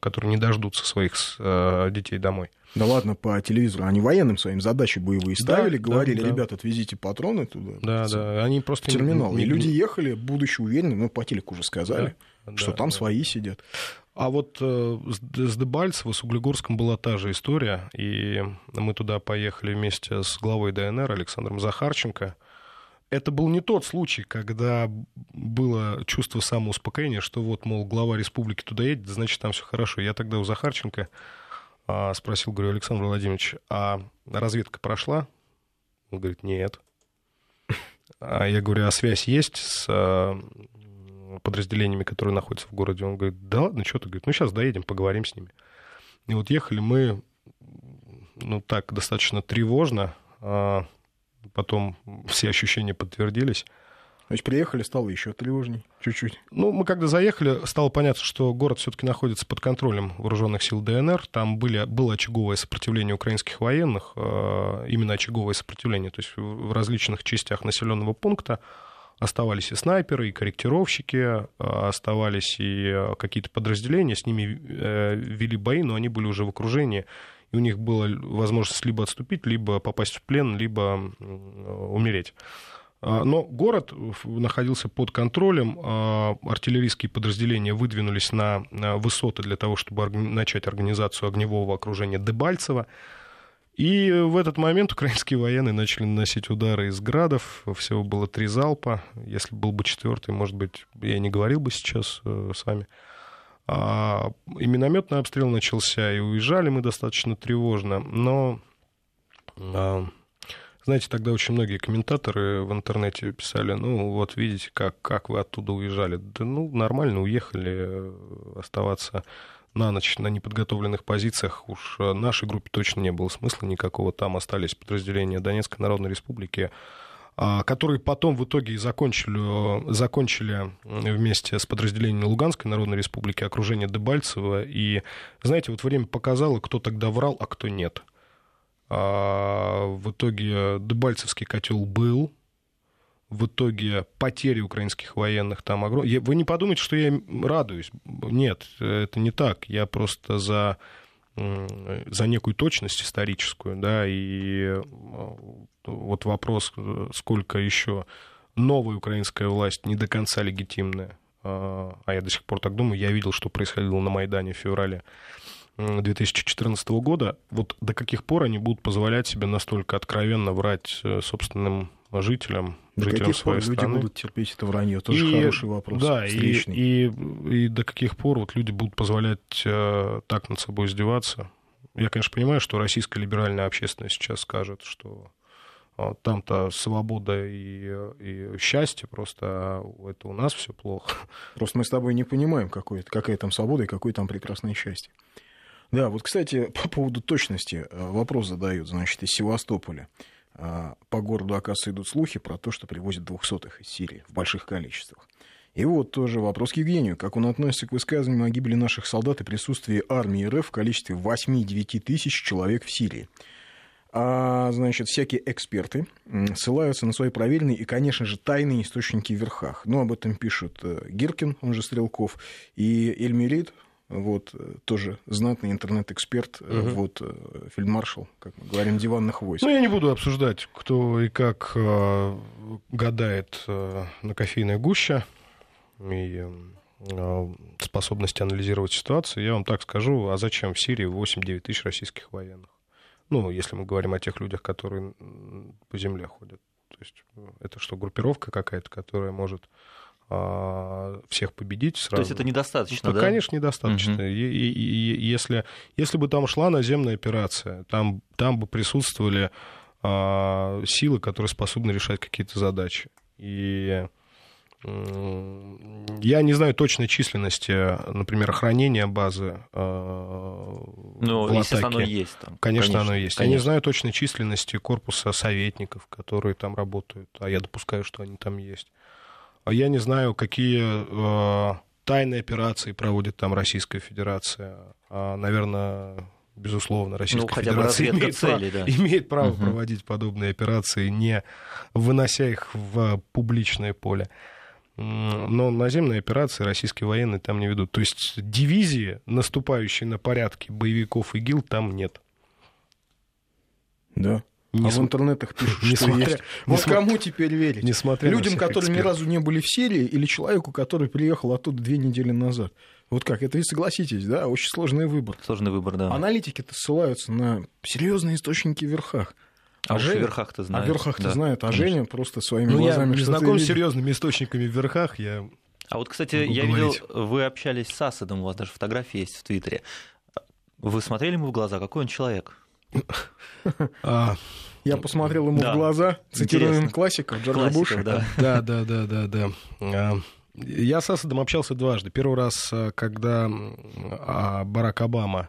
которые не дождутся своих э, детей домой. Да ладно, по телевизору. Они военным своим задачи боевые ставили, да, говорили, да, ребята, отвезите патроны туда. Да, да, они просто... Терминал. Не, И люди ехали, будучи уверены, ну, по телеку уже сказали, да, что да, там да. свои сидят. А вот э, с Дебальцево, с Углегорском была та же история, и мы туда поехали вместе с главой ДНР Александром Захарченко. Это был не тот случай, когда было чувство самоуспокоения, что вот, мол, глава республики туда едет, значит, там все хорошо. Я тогда у Захарченко а, спросил, говорю, Александр Владимирович, а разведка прошла? Он говорит, нет. А я говорю, а связь есть с а, подразделениями, которые находятся в городе? Он говорит, да ладно, что ты? Говорит, ну сейчас доедем, поговорим с ними. И вот ехали мы, ну так, достаточно тревожно, а потом все ощущения подтвердились. То есть приехали, стало еще тревожней, чуть-чуть. Ну, мы когда заехали, стало понятно, что город все-таки находится под контролем вооруженных сил ДНР. Там были, было очаговое сопротивление украинских военных, э, именно очаговое сопротивление. То есть в различных частях населенного пункта оставались и снайперы, и корректировщики, э, оставались и э, какие-то подразделения, с ними вели бои, но они были уже в окружении и у них была возможность либо отступить, либо попасть в плен, либо умереть. А, но город находился под контролем, а, артиллерийские подразделения выдвинулись на высоты для того, чтобы начать организацию огневого окружения Дебальцева. И в этот момент украинские военные начали наносить удары из градов. Всего было три залпа. Если был бы четвертый, может быть, я не говорил бы сейчас э, с вами. А, и минометный обстрел начался, и уезжали мы достаточно тревожно. Но знаете, тогда очень многие комментаторы в интернете писали, ну, вот видите, как, как вы оттуда уезжали. Да ну, нормально уехали, э, оставаться на ночь на неподготовленных позициях уж э, нашей группе точно не было смысла никакого. Там остались подразделения Донецкой Народной Республики, а, которые потом в итоге закончили, закончили вместе с подразделением Луганской Народной Республики окружение Дебальцева. И, знаете, вот время показало, кто тогда врал, а кто нет. А, в итоге Дебальцевский котел был, в итоге потери украинских военных там огромные. Вы не подумайте, что я радуюсь. Нет, это не так. Я просто за, за некую точность историческую, да, и а, вот вопрос, сколько еще новая украинская власть не до конца легитимная, а, а я до сих пор так думаю, я видел, что происходило на Майдане в феврале 2014 года, вот до каких пор они будут позволять себе настолько откровенно врать э, собственным жителям, до жителям своей пор страны. люди будут терпеть это вранье? Тоже И- хороший вопрос. Да, и, встречный. и, и до каких пор вот люди будут позволять э, так над собой издеваться? Я, конечно, понимаю, что российская либеральная общественность сейчас скажет, что э, там-то свобода и, и счастье, просто а это у нас все плохо. Просто мы с тобой не понимаем, какое, какая там свобода и какое там прекрасное счастье. Да, вот, кстати, по поводу точности э, вопрос задают, значит, из Севастополя. А, По городу, оказывается, идут слухи про то, что привозят двухсотых из Сирии в больших количествах. И вот тоже вопрос к Евгению. Как он относится к высказыванию о гибели наших солдат и присутствии армии РФ в количестве 8-9 тысяч человек в Сирии? А, значит, всякие эксперты ссылаются на свои проверенные и, конечно же, тайные источники в верхах. Ну, об этом пишут э, Гиркин, он же Стрелков, и Эльмирит, вот, э, тоже знатный интернет-эксперт, Мгм. вот, э, фельдмаршал, как мы говорим, диванных войск. Ну, я не буду обсуждать, кто и как э, гадает э, на кофейной гуще и э, способности анализировать ситуацию. Я вам так скажу, а зачем в Сирии 8-9 тысяч российских военных? Ну, если мы говорим о тех людях, которые по земле ходят. То есть это что, группировка какая-то, которая может всех победить сразу? То есть это недостаточно, Ну, да? Конечно, недостаточно. Мгм. И- и- и- если, если бы там шла наземная операция, там, там бы присутствовали а, силы, которые способны решать какие-то задачи. И я не знаю точной численности, например, охранения базы а, Ну, естественно, оно есть там. Конечно, оно есть. Я не конечно. знаю точной численности корпуса советников, которые там работают, а я допускаю, что они там есть. А я не знаю, какие э, тайные операции проводит там Российская Федерация. А, наверное, безусловно, Российская Ну, Федерация имеет, право, целей, да. имеет право Мгм. проводить подобные операции, не вынося их в публичное поле. Но наземные операции российские военные там не ведут. То есть дивизии, наступающие на порядки боевиков ИГИЛ, там нет. Да. Не а в см- интернетах пишут, что несмотря- есть. Вот несмотря- кому теперь верить? Несмотря Людям, которые ни разу не были в Сирии, или человеку, который приехал оттуда две недели назад? Вот как? Это ведь согласитесь, да? Очень сложный выбор. Сложный выбор, да. Аналитики-то ссылаются на серьезные источники в верхах. а в Женя- верхах-то знают. а в верхах-то да, знают, а конечно. Женя просто своими Ну, я глазами не что-то знаком с серьезными источниками в верхах. Я... А вот, кстати, я говорить. видел, вы общались с Асадом, у вас даже фотографии есть в Твиттере. Вы смотрели ему в глаза, какой он человек? А, Я посмотрел ему Да. в глаза, цитируем Интересно. классиков Джорджа Буша. да. Да, да, да, да, да. А, Я с Асадом общался дважды. Первый раз, а, когда а, Барак Обама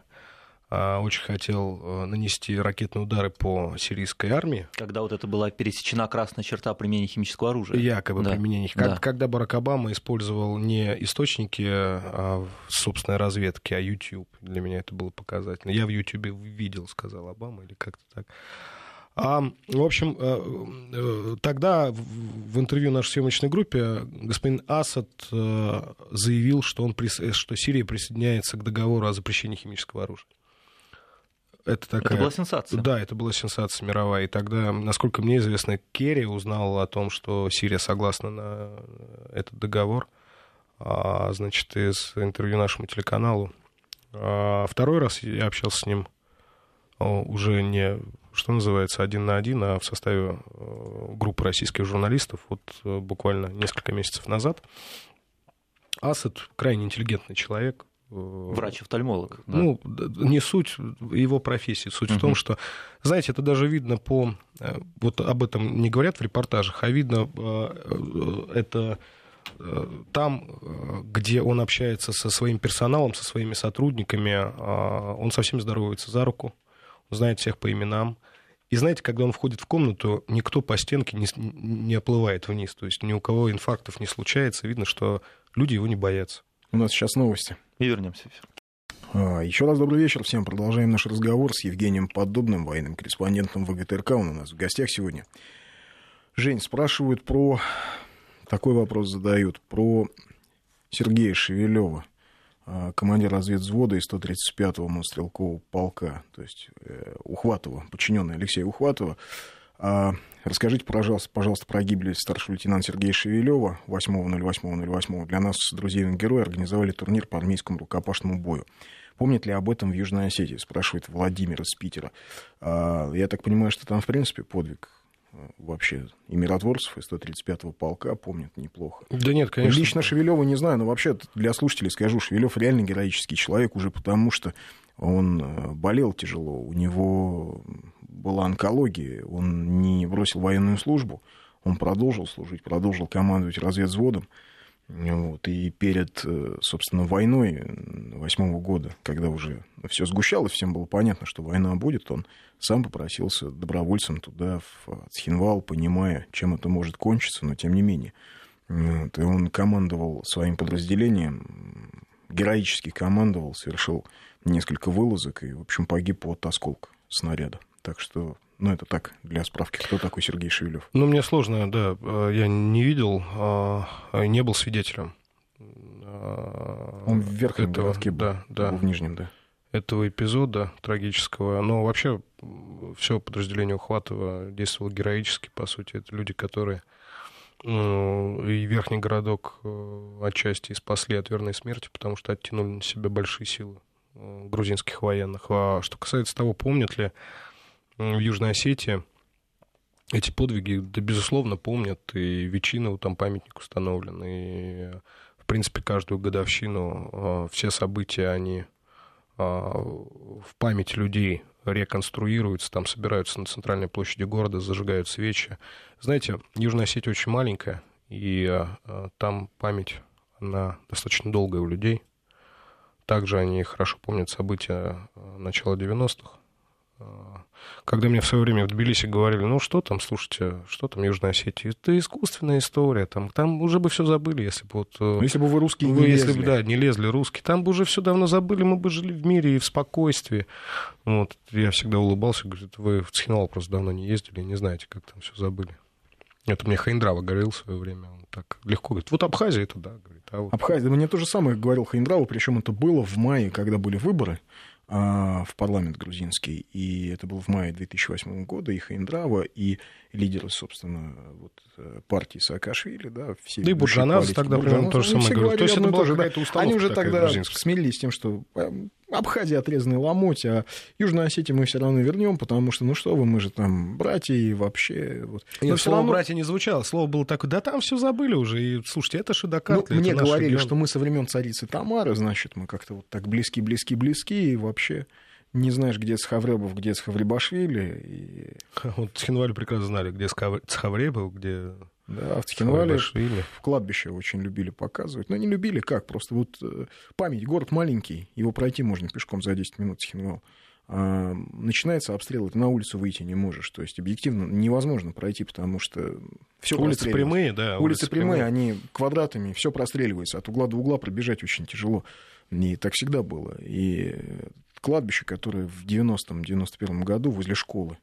очень хотел а, нанести ракетные удары по сирийской армии, Когда вот это была пересечена красная черта применения химического оружия. якобы Да. применение. их. Как- Да. Когда Барак Обама использовал не источники а, собственной разведки, а YouTube. Для меня это было показательно. Я в YouTube видел, сказал Обама, или как-то так. А, в общем, э, э, тогда в- интервью нашей съемочной группе господин Асад э, заявил, что, он, э, что Сирия присоединяется к договору о запрещении химического оружия. Это такая... Это была сенсация. Да, это была сенсация мировая. И тогда, насколько мне известно, Керри узнал о том, что Сирия согласна на этот договор, а, значит, из интервью нашему телеканалу. А второй раз я общался с ним уже не, что называется, один на один, а в составе группы российских журналистов вот буквально несколько месяцев назад. Асад крайне интеллигентный человек, Врач-офтальмолог. Да. Ну, не суть его профессии. Суть uh-huh. в том, что, знаете, это даже видно по... Э, вот об этом не говорят в репортажах, а видно э, это э, там, где он общается со своим персоналом, со своими сотрудниками, он со всеми здоровается за руку, знает всех по именам. И знаете, когда он входит в комнату, никто по стенке не, не оплывает вниз. То есть ни у кого инфарктов не случается. Видно, что люди его не боятся. У нас сейчас новости. И вернемся. А, Еще раз добрый вечер всем. Продолжаем наш разговор с Евгением Подобным, военным корреспондентом ВГТРК. Он у нас в гостях сегодня. Жень, спрашивают про... Такой вопрос задают. Про Сергея Шевелева, а, командир разведвзвода из 135-го мотострелкового полка, то есть э, Ухватова, подчиненный Алексея Ухватова. А, расскажите, пожалуйста, пожалуйста, про гибель старшего лейтенанта Сергея Шевелева 8.08.08. Для нас с друзьями героя организовали турнир по армейскому рукопашному бою. Помнит ли об этом в Южной Осетии, спрашивает Владимир из Питера. А, я так понимаю, что там, в принципе, подвиг э, вообще и миротворцев, и 135-го полка помнят неплохо. Да нет, конечно. Лично Шевелева не знаю, но вообще для слушателей скажу, Шевелев реально героический человек уже потому, что он э, болел тяжело, у него была онкология, он не бросил военную службу, он продолжил служить, продолжил командовать разведвзводом. Вот, и перед, э, собственно, войной восьмого года, когда уже все сгущалось, всем было понятно, что война будет, он сам попросился добровольцем туда, в Цхинвал, понимая, чем это может кончиться, но тем не менее. Вот, и он командовал своим подразделением, героически командовал, совершил несколько вылазок и, в общем, погиб от осколка снаряда. Так что, ну, это так, для справки, кто такой Сергей Шевелев. Ну, мне сложно, да, э, я не видел, а, не был свидетелем. Он в верхнем этого, городке был, да, да. в нижнем, да. Этого эпизода трагического. Но вообще все подразделение Ухватова действовало героически, по сути. Это люди, которые ну, и верхний городок э, отчасти спасли от верной смерти, потому что оттянули на себя большие силы э, грузинских военных. А что касается того, помнят ли в Южной Осетии эти подвиги, да, безусловно, помнят, и Вечинову там памятник установлен, и, в принципе, каждую годовщину а, все события, они а, в памяти людей реконструируются, там собираются на центральной площади города, зажигают свечи. Знаете, Южная Осетия очень маленькая, и а, там память, она достаточно долгая у людей. Также они хорошо помнят события начала 90-х, когда мне в свое время в Тбилиси говорили, ну что там, слушайте, что там Южная Осетия, это искусственная история, там, там уже бы все забыли, если бы вот... Ну, если бы вы русские вы, не если лезли. бы, да, не лезли русские, там бы уже все давно забыли, мы бы жили в мире и в спокойствии. Вот, я всегда улыбался, говорит, вы в Цхинвал просто давно не ездили, не знаете, как там все забыли. Это мне Хаиндрава говорил в свое время, он так легко говорит, вот Абхазия это да, говорит. А вот... Абхазия, мне то же самое говорил Хаиндрава, причем это было в мае, когда были выборы, в парламент грузинский. И это было в мае 2008 года. И Хаиндрава, и лидеры, собственно, вот, э, партии Саакашвили, да, все... Да и Буржанадзе тогда примерно то же самое говорил. То есть это была какая-то установка Они уже тогда смирились с тем, что э, Абхазия отрезанный ломоть, а Южную Осетию мы все равно вернем, потому что, ну что вы, мы же там братья и вообще... Вот. Нет, Но слово равно... «братья» не звучало, слово было такое, да там все забыли уже, и слушайте, это Шидакарт. Ну, мне говорили, регион. что мы со времен царицы Тамары, значит, мы как-то вот так близки-близки-близки, и вообще не знаешь, где Цхавребов, где Цхавребашвили. И... Вот Цхинвале прекрасно знали, где Цхавребов, где да, в Цхинвале в кладбище очень любили показывать. Но не любили как, просто вот э, память, город маленький, его пройти можно пешком за 10 минут Цхинвал. А начинается обстрел, ты на улицу выйти не можешь. То есть объективно невозможно пройти, потому что все Улицы прямые, да. Улицы, улицы прямые, прямые, они квадратами, все простреливается. От угла до угла пробежать очень тяжело. И так всегда было. И кладбище, которое в 90-м, 91-м году возле школы,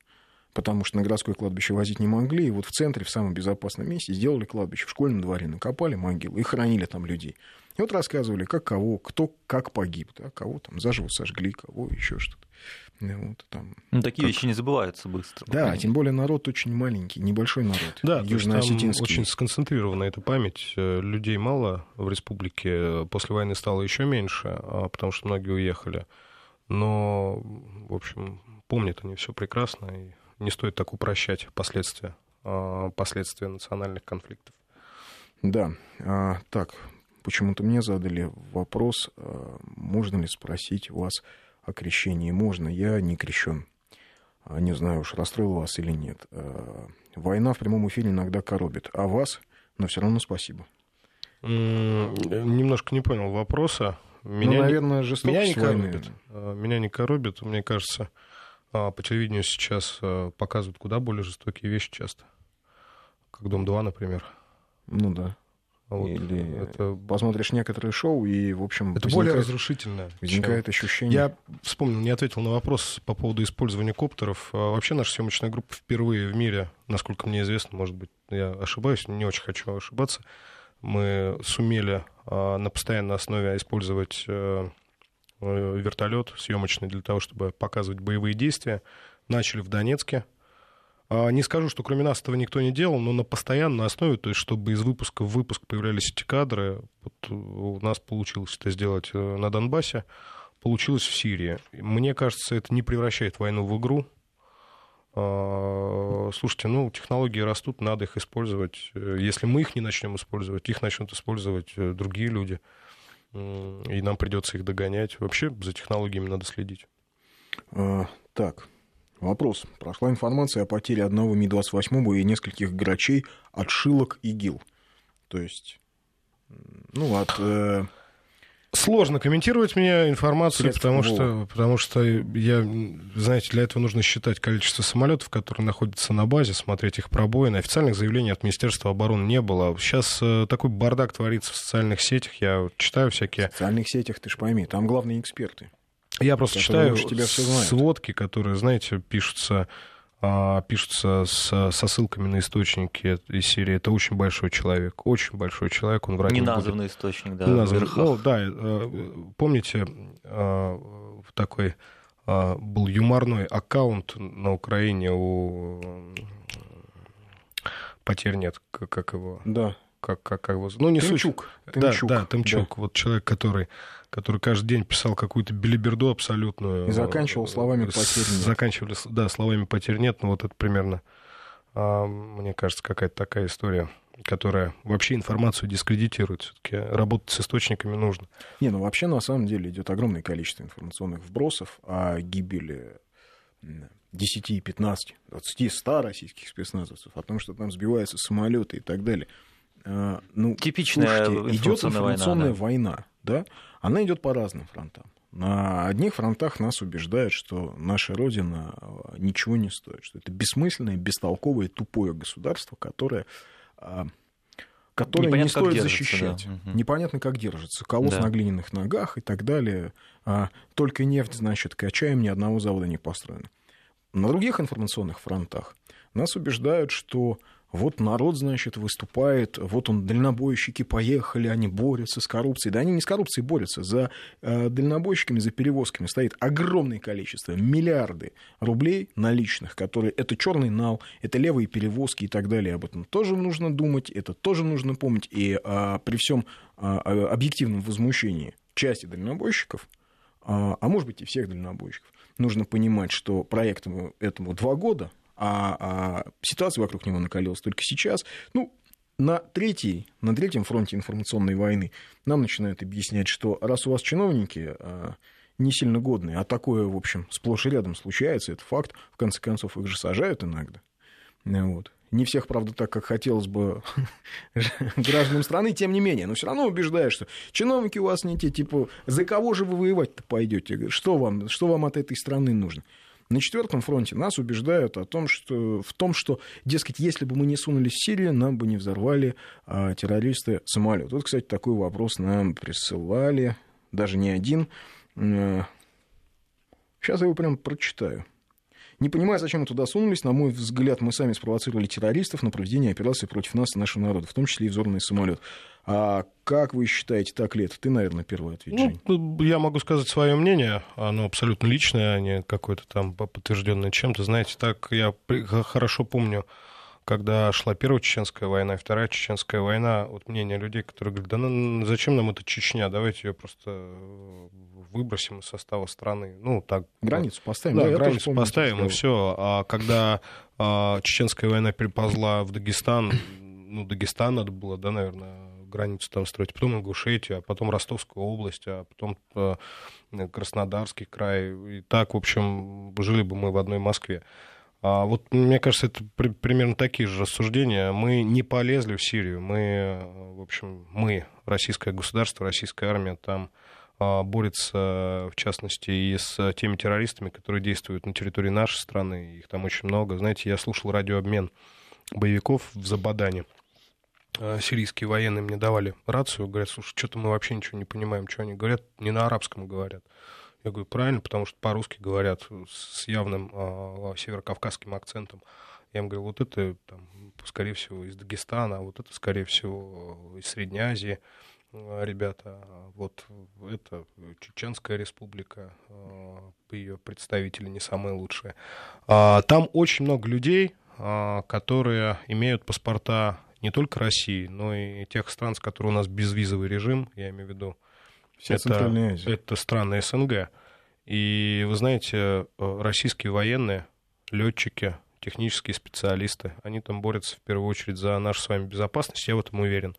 потому что на городское кладбище возить не могли. И вот в центре, в самом безопасном месте, сделали кладбище в школьном дворе, накопали могилы и хоронили там людей. И вот рассказывали, как кого, кто как погиб, да, кого там заживо сожгли, кого еще что-то. Вот, там, ну, такие как... вещи не забываются быстро. Да, тем более народ очень маленький, небольшой народ. Да, южно-осетинский. очень сконцентрирована эта память. Э, людей мало в республике. После войны стало еще меньше, а, потому что многие уехали. Но, в общем, помнят они все прекрасно, и не стоит так упрощать последствия, а, последствия национальных конфликтов. Да, а, так, почему-то мне задали вопрос, можно ли спросить вас о крещении можно. Я не крещен. А, не знаю уж, расстроил вас или нет. А, война в прямом эфире иногда коробит. А вас? Но все равно спасибо. Немножко не понял вопроса. Ну, меня ну, наверное, жестокость меня не коробит. А, меня не коробит. Мне кажется, по телевидению сейчас показывают куда более жестокие вещи часто. Как «Дом-2», например. Ну да. Вот Или это... посмотришь некоторые шоу, и, в общем... Это более разрушительно. Возникает чем... ощущение... Я вспомнил, не ответил на вопрос по поводу использования коптеров. А вообще наша съемочная группа впервые в мире, насколько мне известно, может быть, я ошибаюсь, не очень хочу ошибаться, мы сумели а, на постоянной основе использовать а, вертолет съемочный для того, чтобы показывать боевые действия. Начали в Донецке, а, не скажу, что кроме нас этого никто не делал, но на постоянной основе, то есть чтобы из выпуска в выпуск появлялись эти кадры, вот у нас получилось это сделать э, на Донбассе, получилось в Сирии. Мне кажется, это не превращает войну в игру. А, слушайте, ну, технологии растут, надо их использовать. Если мы их не начнем использовать, их начнут использовать э, другие люди. И нам придется их догонять. Вообще за технологиями надо следить. А, так, Вопрос. Прошла информация о потере одного Ми-28 и нескольких грачей от шилок ИГИЛ. То есть, ну, от... Э... Сложно комментировать мне информацию, потому что, потому что я, знаете, для этого нужно считать количество самолетов, которые находятся на базе, смотреть их пробоины. Официальных заявлений от Министерства обороны не было. Сейчас э, такой бардак творится в социальных сетях. Я читаю всякие... В социальных сетях, ты ж пойми, там главные эксперты. Я просто читаю тебя сводки, которые, знаете, пишутся пишутся с, со ссылками на источники из серии. Это очень большой человек, очень большой человек, он врать не Неназванный будет. источник, да, Неназванный. Ну, да, э, помните, э, такой э, был юморной аккаунт на Украине у потерь нет, как его? Да. Как, как, как его... Ну, не Тымчук. суть. Тымчук. Да, да, Тымчук. Да. Вот человек, который который каждый день писал какую-то билиберду абсолютную. И заканчивал словами «потерь нет». Заканчивали, да, словами «потерь нет», ну вот это примерно, а, мне кажется, какая-то такая история которая вообще информацию дискредитирует. Все-таки работать с источниками нужно. Не, ну вообще на самом деле идет огромное количество информационных вбросов о гибели 10, 15, 20, 100 российских спецназовцев, о том, что там сбиваются самолеты и так далее. А, ну, Типичная слушайте, идет информационная война, да? война, да? Она идет по разным фронтам. На одних фронтах нас убеждают, что наша Родина а, ничего не стоит, что это бессмысленное, бестолковое, тупое государство, которое, а, которое Непонятно, не стоит защищать. Да. Непонятно, как держится. Колосс да. на глиняных ногах и так далее. А только нефть, значит, качаем, ни одного завода не построено. На других информационных фронтах нас убеждают, что вот народ, значит, выступает, вот он, дальнобойщики поехали, они борются с коррупцией. Да они не с коррупцией борются, за э, дальнобойщиками, за перевозками стоит огромное количество, миллиарды рублей наличных, которые, это черный нал, это левые перевозки и так далее. Об этом тоже нужно думать, это тоже нужно помнить. И э, при всем э, объективном возмущении части дальнобойщиков, э, а может быть и всех дальнобойщиков, нужно понимать, что проекту этому два года, а, а ситуация вокруг него накалилась только сейчас. Ну, на, третьей, на третьем фронте информационной войны нам начинают объяснять, что раз у вас чиновники а, не сильно годные, а такое, в общем, сплошь и рядом случается, это факт, в конце концов, их же сажают иногда. Вот. Не всех, правда, так, как хотелось бы гражданам страны, тем не менее. Но все равно убеждают, что чиновники у вас не те, типа, за кого же вы воевать-то пойдете? Что вам, что вам от этой страны нужно? На четвертом фронте нас убеждают о том, что, в том, что, дескать, если бы мы не сунулись в Сирию, нам бы не взорвали а, террористы самолет. Вот, кстати, такой вопрос нам присылали, даже не один. Сейчас я его прям прочитаю. Не понимаю, зачем мы туда сунулись. На мой взгляд, мы сами спровоцировали террористов на проведение операции против нас и нашего народа, в том числе и взорванный самолет. А как вы считаете, так ли это? Ты, наверное, первый ответ, ну, Я могу сказать свое мнение. Оно абсолютно личное, а не какое-то там подтвержденное чем-то. Знаете, так я хорошо помню когда шла Первая Чеченская война и Вторая Чеченская война, вот мнение людей, которые говорят, да ну, зачем нам эта Чечня, давайте ее просто э, выбросим из состава страны. Ну, так. Границу поставим. Да, да границу поставим, и все. А когда а, Чеченская война переползла в Дагестан, ну, Дагестан надо было, да, наверное, границу там строить, потом Ингушетию, а потом Ростовскую область, а потом э, Краснодарский край. И так, в общем, жили бы мы в одной Москве. А вот мне кажется, это при, примерно такие же рассуждения. Мы не полезли в Сирию. Мы, в общем, мы, российское государство, российская армия там а, борется, в частности, и с теми террористами, которые действуют на территории нашей страны. Их там очень много. Знаете, я слушал радиообмен боевиков в Забадане. А, сирийские военные мне давали рацию, говорят, слушай, что-то мы вообще ничего не понимаем, что они говорят, не на арабском говорят. Я говорю, правильно, потому что по-русски говорят с явным э, северокавказским акцентом. Я им говорю, вот это, там, скорее всего, из Дагестана, а вот это, скорее всего, из Средней Азии ребята. Вот это Чеченская республика, ее представители не самые лучшие. Там очень много людей, которые имеют паспорта не только России, но и тех стран, с которыми у нас безвизовый режим, я имею в виду Вся это, Центральная Азия. Это страны СНГ. И вы знаете, э, российские военные, летчики, технические специалисты, они там борются в первую очередь за нашу с вами безопасность, я в этом уверен.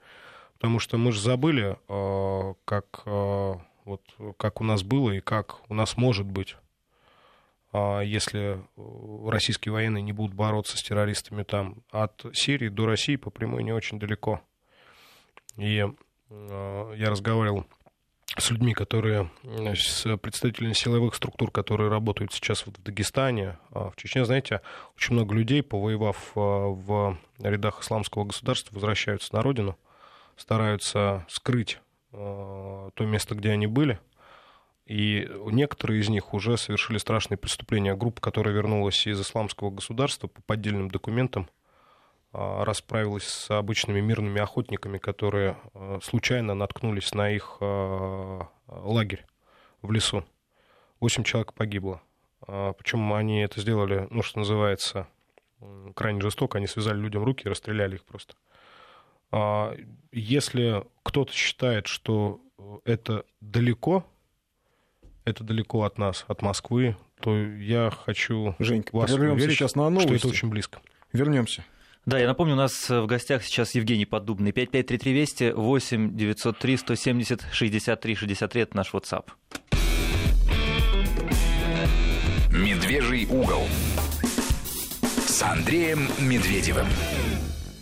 Потому что мы же забыли, э, как, э, вот, как у нас было и как у нас может быть, если российские военные не будут бороться с террористами там. От Сирии до России по прямой не очень далеко. И я разговаривал с людьми, которые, с представителями силовых структур, которые работают сейчас в Дагестане, а в Чечне, знаете, очень много людей, повоевав а, в рядах исламского государства, возвращаются на родину, стараются скрыть а, то место, где они были, и некоторые из них уже совершили страшные преступления. Группа, которая вернулась из исламского государства по поддельным документам, а, расправилась с обычными мирными охотниками, которые а, случайно наткнулись на их а, лагерь в лесу. Восемь человек погибло. Причем они это сделали, ну, что называется, крайне жестоко. Они связали людям руки и расстреляли их просто. Если кто-то считает, что это далеко, это далеко от нас, от Москвы, то я хочу Женька, вас уверить, сейчас на новости. что это очень близко. Вернемся. Да, я напомню, у нас в гостях сейчас Евгений Поддубный. 5533 Вести, 8 903 170 63 63, это наш WhatsApp. Медвежий угол с Андреем Медведевым.